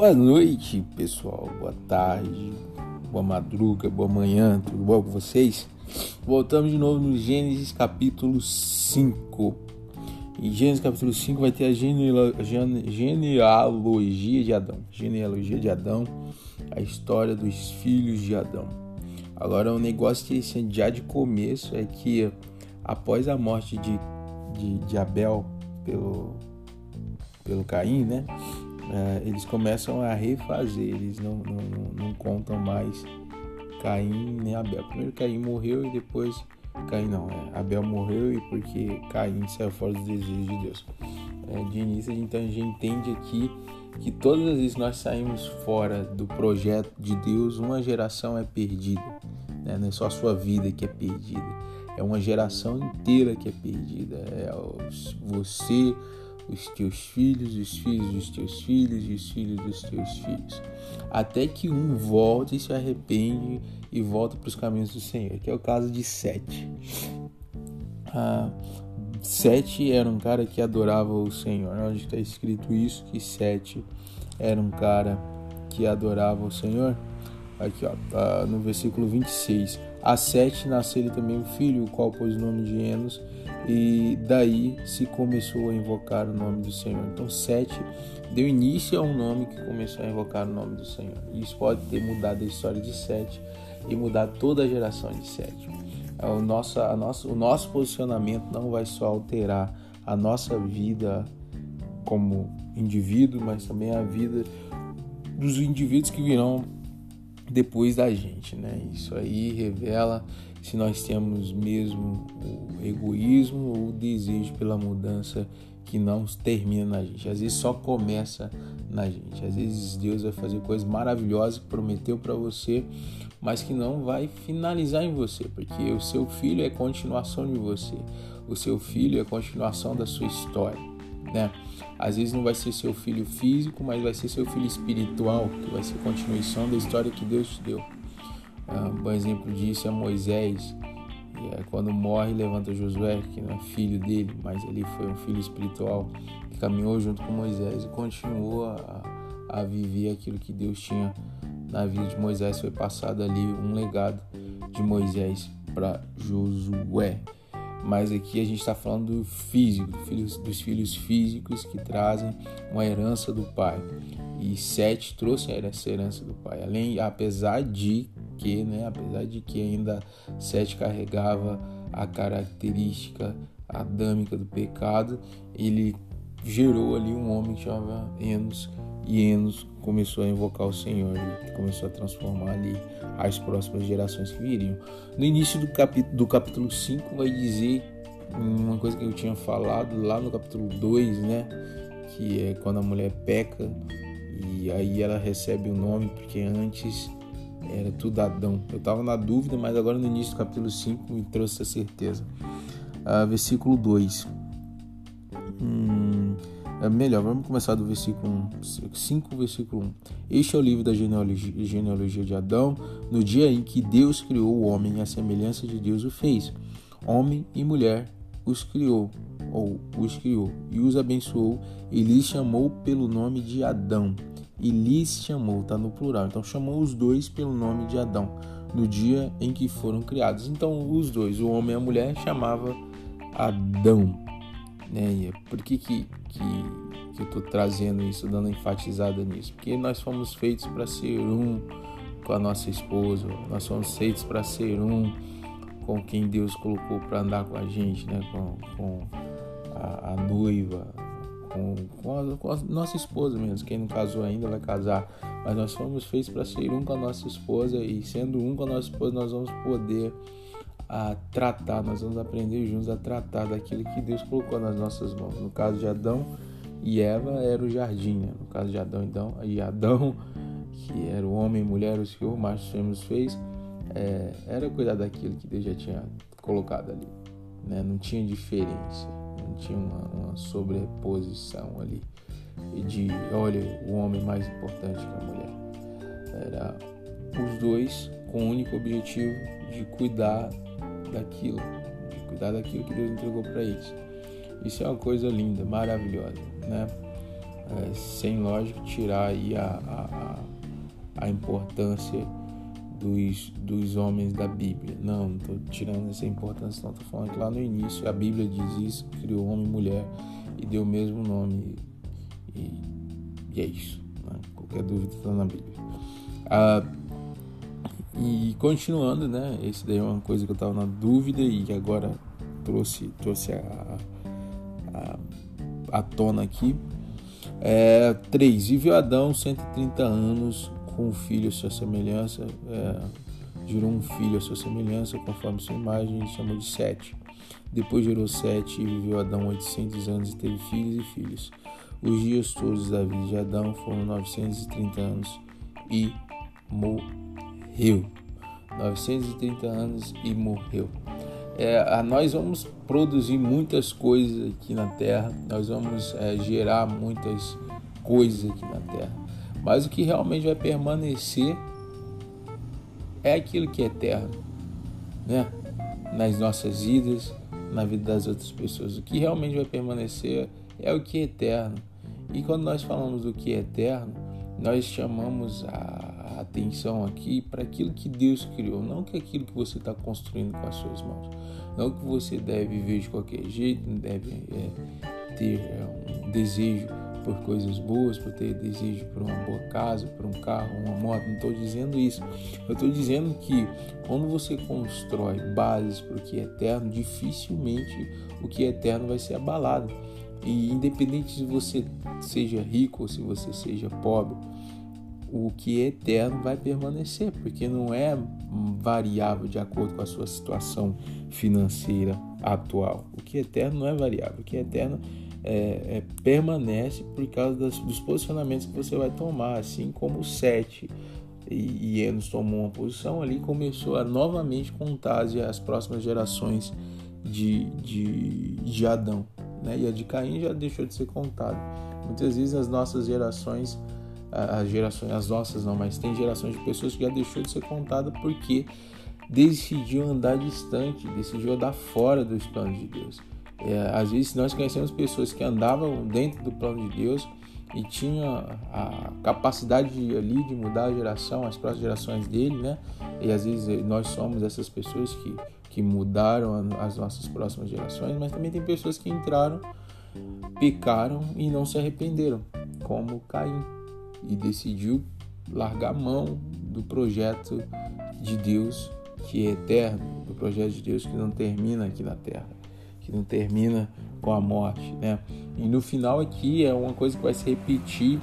Boa noite, pessoal. Boa tarde, boa madruga, boa manhã, tudo bom com vocês? Voltamos de novo no Gênesis capítulo 5. Em Gênesis capítulo 5 vai ter a genealogia de Adão. Genealogia de Adão, a história dos filhos de Adão. Agora, um negócio interessante já de começo é que após a morte de, de, de Abel pelo, pelo Caim, né? É, eles começam a refazer, eles não, não, não, contam mais Caim nem Abel. Primeiro Caim morreu e depois Caim não, é, Abel morreu e porque Caim saiu fora dos desejos de Deus. É, de início, então a gente entende aqui que todas as vezes nós saímos fora do projeto de Deus, uma geração é perdida. Né? Não é só a sua vida que é perdida, é uma geração inteira que é perdida. É você, os teus filhos, os filhos dos teus filhos os filhos dos teus filhos, até que um volte e se arrepende e volta para os caminhos do Senhor, que é o caso de Sete. Ah, Sete era um cara que adorava o Senhor, onde está escrito isso, que Sete era um cara que adorava o Senhor. Aqui, ó, tá no versículo 26. A Sete nasceu também um filho, o qual pôs o nome de Enos, e daí se começou a invocar o nome do Senhor. Então, Sete deu início a um nome que começou a invocar o nome do Senhor. Isso pode ter mudado a história de Sete e mudar toda a geração de Sete. O nosso, a nosso, o nosso posicionamento não vai só alterar a nossa vida como indivíduo, mas também a vida dos indivíduos que virão depois da gente, né? Isso aí revela se nós temos mesmo o egoísmo ou o desejo pela mudança que não termina na gente. Às vezes só começa na gente. Às vezes Deus vai fazer coisas maravilhosas que prometeu para você, mas que não vai finalizar em você, porque o seu filho é continuação de você. O seu filho é continuação da sua história, né? Às vezes não vai ser seu filho físico, mas vai ser seu filho espiritual, que vai ser continuação da história que Deus te deu. Um bom exemplo disso é Moisés, é quando morre levanta Josué, que não é filho dele, mas ele foi um filho espiritual que caminhou junto com Moisés e continuou a, a viver aquilo que Deus tinha na vida de Moisés. Foi passado ali um legado de Moisés para Josué. Mas aqui a gente está falando do físico, dos filhos físicos que trazem uma herança do pai. E Sete trouxe essa herança do pai. Além, apesar de que, né, apesar de que ainda Sete carregava a característica adâmica do pecado, ele gerou ali um homem que chamava Enos, e Enos começou a invocar o Senhor e começou a transformar ali as próximas gerações que viriam. No início do capítulo, do capítulo 5 vai dizer uma coisa que eu tinha falado lá no capítulo 2, né? Que é quando a mulher peca e aí ela recebe o nome, porque antes era tudo Adão. Eu estava na dúvida, mas agora no início do capítulo 5 me trouxe a certeza. Ah, versículo 2. Hum, melhor, vamos começar do versículo 1, 5, versículo 1. Este é o livro da genealogia, genealogia de Adão. No dia em que Deus criou o homem, a semelhança de Deus o fez. Homem e mulher os criou, ou os criou, e os abençoou, e lhes chamou pelo nome de Adão e lhes chamou, está no plural. Então chamou os dois pelo nome de Adão no dia em que foram criados. Então os dois, o homem e a mulher, chamava Adão. Né? E por que, que, que, que eu estou trazendo isso, dando enfatizada nisso? Porque nós fomos feitos para ser um com a nossa esposa, nós fomos feitos para ser um com quem Deus colocou para andar com a gente, né? com, com a, a noiva, com, com, a, com a nossa esposa mesmo. Quem não casou ainda vai casar. Mas nós fomos feitos para ser um com a nossa esposa e sendo um com a nossa esposa, nós vamos poder a tratar, nós vamos aprender juntos a tratar daquilo que Deus colocou nas nossas mãos. No caso de Adão e Eva era o jardim, né? no caso de Adão então, e Adão que era o homem, mulher, o Senhor, machos e fêmeas fez, é, era cuidar daquilo que Deus já tinha colocado ali. Né? Não tinha diferença, não tinha uma, uma sobreposição ali de, olha, o homem mais importante que a mulher. Era os dois com o único objetivo de cuidar daquilo, cuidar daquilo que Deus entregou para eles. Isso é uma coisa linda, maravilhosa, né? É, sem lógico tirar aí a, a, a importância dos, dos homens da Bíblia. Não, não estou tirando essa importância, não. Estou falando que lá no início a Bíblia diz isso, criou homem e mulher e deu o mesmo nome. E, e é isso. Né? Qualquer dúvida está na Bíblia. Ah, e continuando, né? Esse daí é uma coisa que eu estava na dúvida e agora trouxe, trouxe a, a, a tona aqui. É, 3. Viveu Adão 130 anos com um filho à sua semelhança, é, gerou um filho à sua semelhança, conforme sua imagem, e chamou de Sete. Depois gerou Sete e viveu Adão 800 anos e teve filhos e filhos. Os dias todos da vida de Adão foram 930 anos e morreu. 930 anos e morreu. É, nós vamos produzir muitas coisas aqui na Terra, nós vamos é, gerar muitas coisas aqui na Terra, mas o que realmente vai permanecer é aquilo que é eterno, né? Nas nossas vidas, na vida das outras pessoas. O que realmente vai permanecer é o que é eterno. E quando nós falamos do que é eterno, nós chamamos a atenção aqui para aquilo que Deus criou, não que aquilo que você está construindo com as suas mãos. Não que você deve viver de qualquer jeito, não deve é, ter é, um desejo por coisas boas, por ter desejo por uma boa casa, por um carro, uma moto. Não estou dizendo isso. Eu estou dizendo que quando você constrói bases para o que é eterno, dificilmente o que é eterno vai ser abalado. E independente se você seja rico ou se você seja pobre, o que é eterno vai permanecer, porque não é variável de acordo com a sua situação financeira atual. O que é eterno não é variável, o que é eterno é, é, permanece por causa das, dos posicionamentos que você vai tomar, assim como o 7 e, Enos tomou uma posição ali, começou a novamente contar as próximas gerações de, de, de Adão. Né? E a de Caim já deixou de ser contada. Muitas vezes as nossas gerações as gerações, as nossas não, mas tem gerações de pessoas que já deixou de ser contada porque decidiu andar distante, decidiu andar fora dos planos de Deus. É, às vezes nós conhecemos pessoas que andavam dentro do plano de Deus e tinham a capacidade de, ali de mudar a geração, as próximas gerações dele, né? E às vezes nós somos essas pessoas que, que mudaram as nossas próximas gerações, mas também tem pessoas que entraram, pecaram e não se arrependeram, como Caim e decidiu largar mão do projeto de Deus que é eterno, do projeto de Deus que não termina aqui na terra, que não termina com a morte, né? E no final aqui é uma coisa que vai se repetir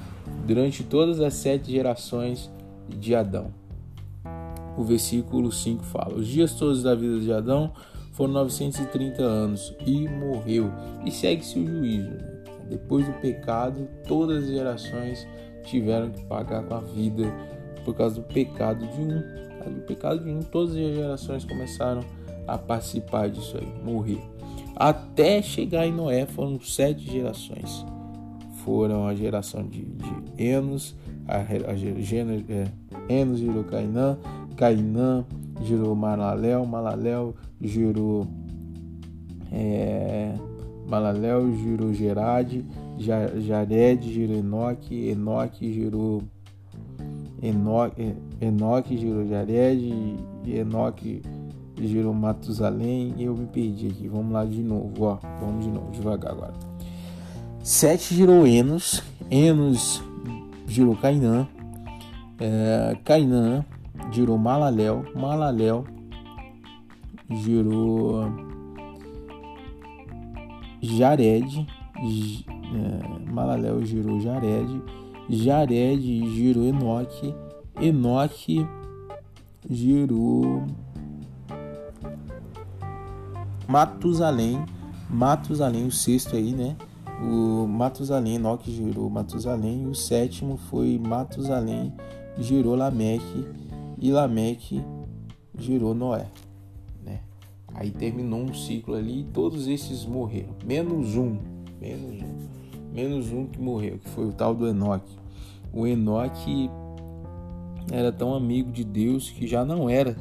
durante todas as sete gerações de Adão. O versículo 5 fala: Os dias todos da vida de Adão foram 930 anos e morreu. E segue-se o juízo. Depois do pecado, todas as gerações tiveram que pagar com a vida por causa do pecado de um. Causa do pecado de um, todas as gerações começaram a participar disso aí, morrer. Até chegar em Noé foram sete gerações. Foram a geração de, de Enos, a, a, é, Enos gerou Cainã, Cainã gerou Malaléu, Malaléu gerou é, gerou Gerade, Jared gerou Enoque, Enoque gerou Enoque, Enoque gerou Jared, Enoque gerou Matusalém eu me perdi aqui. Vamos lá de novo, ó. Vamos de novo, devagar agora. Sete gerou Enos, Enos gerou Cainã, é, Cainã gerou Malaléu, Malaléu gerou Jared, é, Malaléu girou Jared, Jared girou Enoque, Enoque girou Matusalém, Matusalém, o sexto aí, né? O Matusalém, Enoque girou Matusalém, o sétimo foi Matusalém gerou Lameque e Lameque gerou Noé. Né? Aí terminou um ciclo ali e todos esses morreram, menos um, menos um, menos um que morreu, que foi o tal do Enoque. O Enoque era tão amigo de Deus que já não era.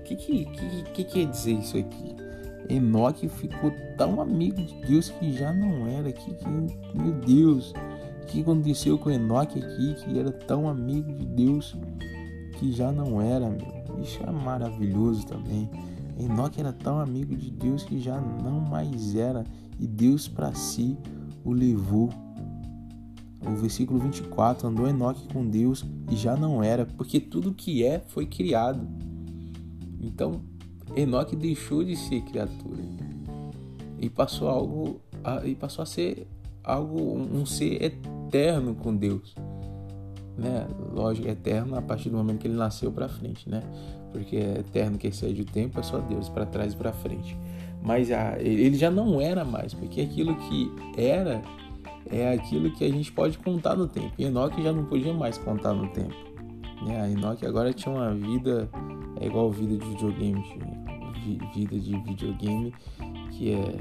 O que, que, que, que quer dizer isso aqui? Enoque ficou tão amigo de Deus que já não era. Que, que, meu Deus, o que aconteceu com Enoque aqui que era tão amigo de Deus que já não era, meu? Isso é maravilhoso também. Enoque era tão amigo de Deus que já não mais era, e Deus para si o levou. O versículo 24: andou Enoque com Deus e já não era, porque tudo que é foi criado. Então, Enoque deixou de ser criatura e passou algo e passou a ser algo um ser eterno com Deus né? Lógico, eterno a partir do momento que ele nasceu para frente, né? Porque é eterno que excede o tempo é só Deus, para trás e para frente. Mas ele já não era mais, porque aquilo que era é aquilo que a gente pode contar no tempo. Enoque já não podia mais contar no tempo. Né? A Enoque agora tinha uma vida, é igual vida de videogame, vida de videogame que é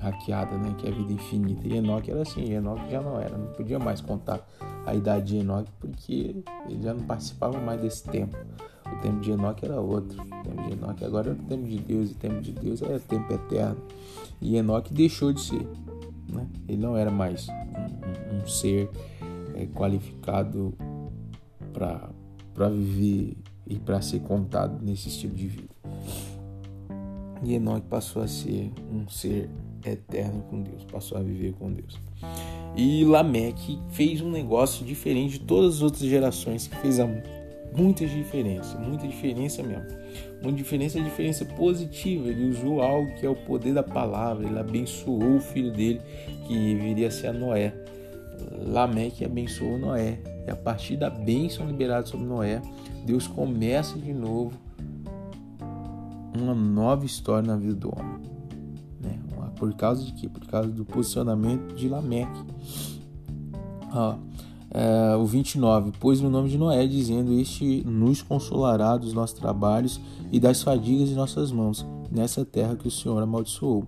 hackeada, né? Que é a vida infinita. E Enoque era assim, Enoque já não era, não podia mais contar a idade de Enoque porque ele já não participava mais desse tempo. O tempo de Enoque era outro. O tempo de Enoque agora é o tempo de Deus, o tempo de Deus é tempo eterno. E Enoque deixou de ser. Né? Ele não era mais um, um, um ser é, qualificado para viver e para ser contado nesse estilo de vida. E Enoque passou a ser um ser eterno com Deus, passou a viver com Deus. E Lameque fez um negócio diferente de todas as outras gerações, que fez muita diferença, muita diferença mesmo. Uma diferença, diferença positiva. Ele usou algo que é o poder da palavra. Ele abençoou o filho dele, que viria a ser a Noé. Lameque abençoou Noé. E a partir da bênção liberada sobre Noé, Deus começa de novo uma nova história na vida do homem. Por causa de quê? Por causa do posicionamento de Lameque. Ah, é, o 29, pôs o nome de Noé, dizendo: Este nos consolará dos nossos trabalhos e das fadigas de nossas mãos, nessa terra que o Senhor amaldiçoou.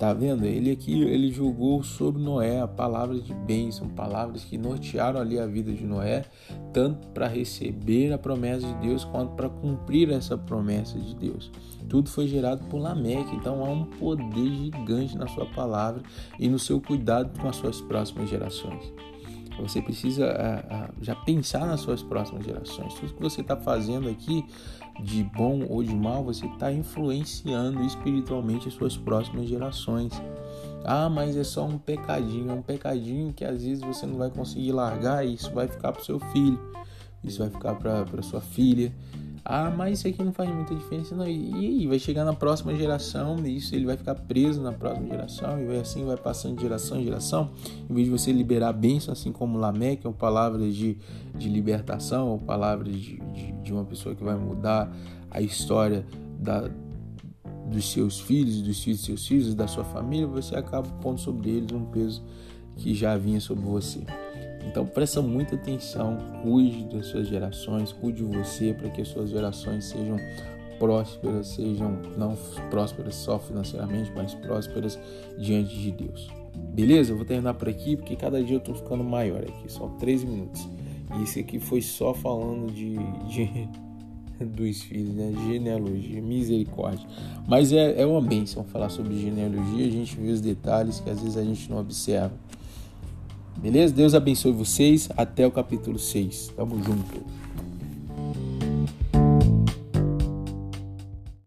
Tá vendo? Ele aqui ele julgou sobre Noé a palavra de bênção, palavras que nortearam ali a vida de Noé, tanto para receber a promessa de Deus quanto para cumprir essa promessa de Deus. Tudo foi gerado por Lameque, então há um poder gigante na sua palavra e no seu cuidado com as suas próximas gerações. Você precisa já pensar nas suas próximas gerações. Tudo que você está fazendo aqui, de bom ou de mal, você está influenciando espiritualmente as suas próximas gerações. Ah, mas é só um pecadinho, é um pecadinho que às vezes você não vai conseguir largar e isso vai ficar para seu filho, isso vai ficar para sua filha. Ah, mas isso aqui não faz muita diferença, não. E, vai chegar na próxima geração, e isso ele vai ficar preso na próxima geração, e assim vai passando de geração em geração. Em vez de você liberar bênção, assim como Lameque, ou palavras de, de libertação, ou palavras de, de, de uma pessoa que vai mudar a história da, dos seus filhos, dos filhos dos seus filhos, da sua família, você acaba pondo sobre eles um peso que já vinha sobre você. Então presta muita atenção, cuide das suas gerações, cuide de você para que as suas gerações sejam prósperas, sejam não prósperas só financeiramente, mas prósperas diante de Deus. Beleza? Eu vou terminar por aqui porque cada dia eu estou ficando maior aqui, só 13 minutos. E esse aqui foi só falando de, de dos filhos, né? Genealogia, misericórdia. Mas é, é uma bênção falar sobre genealogia, a gente vê os detalhes que às vezes a gente não observa. Beleza? Deus abençoe vocês. Até o capítulo 6. Tamo junto.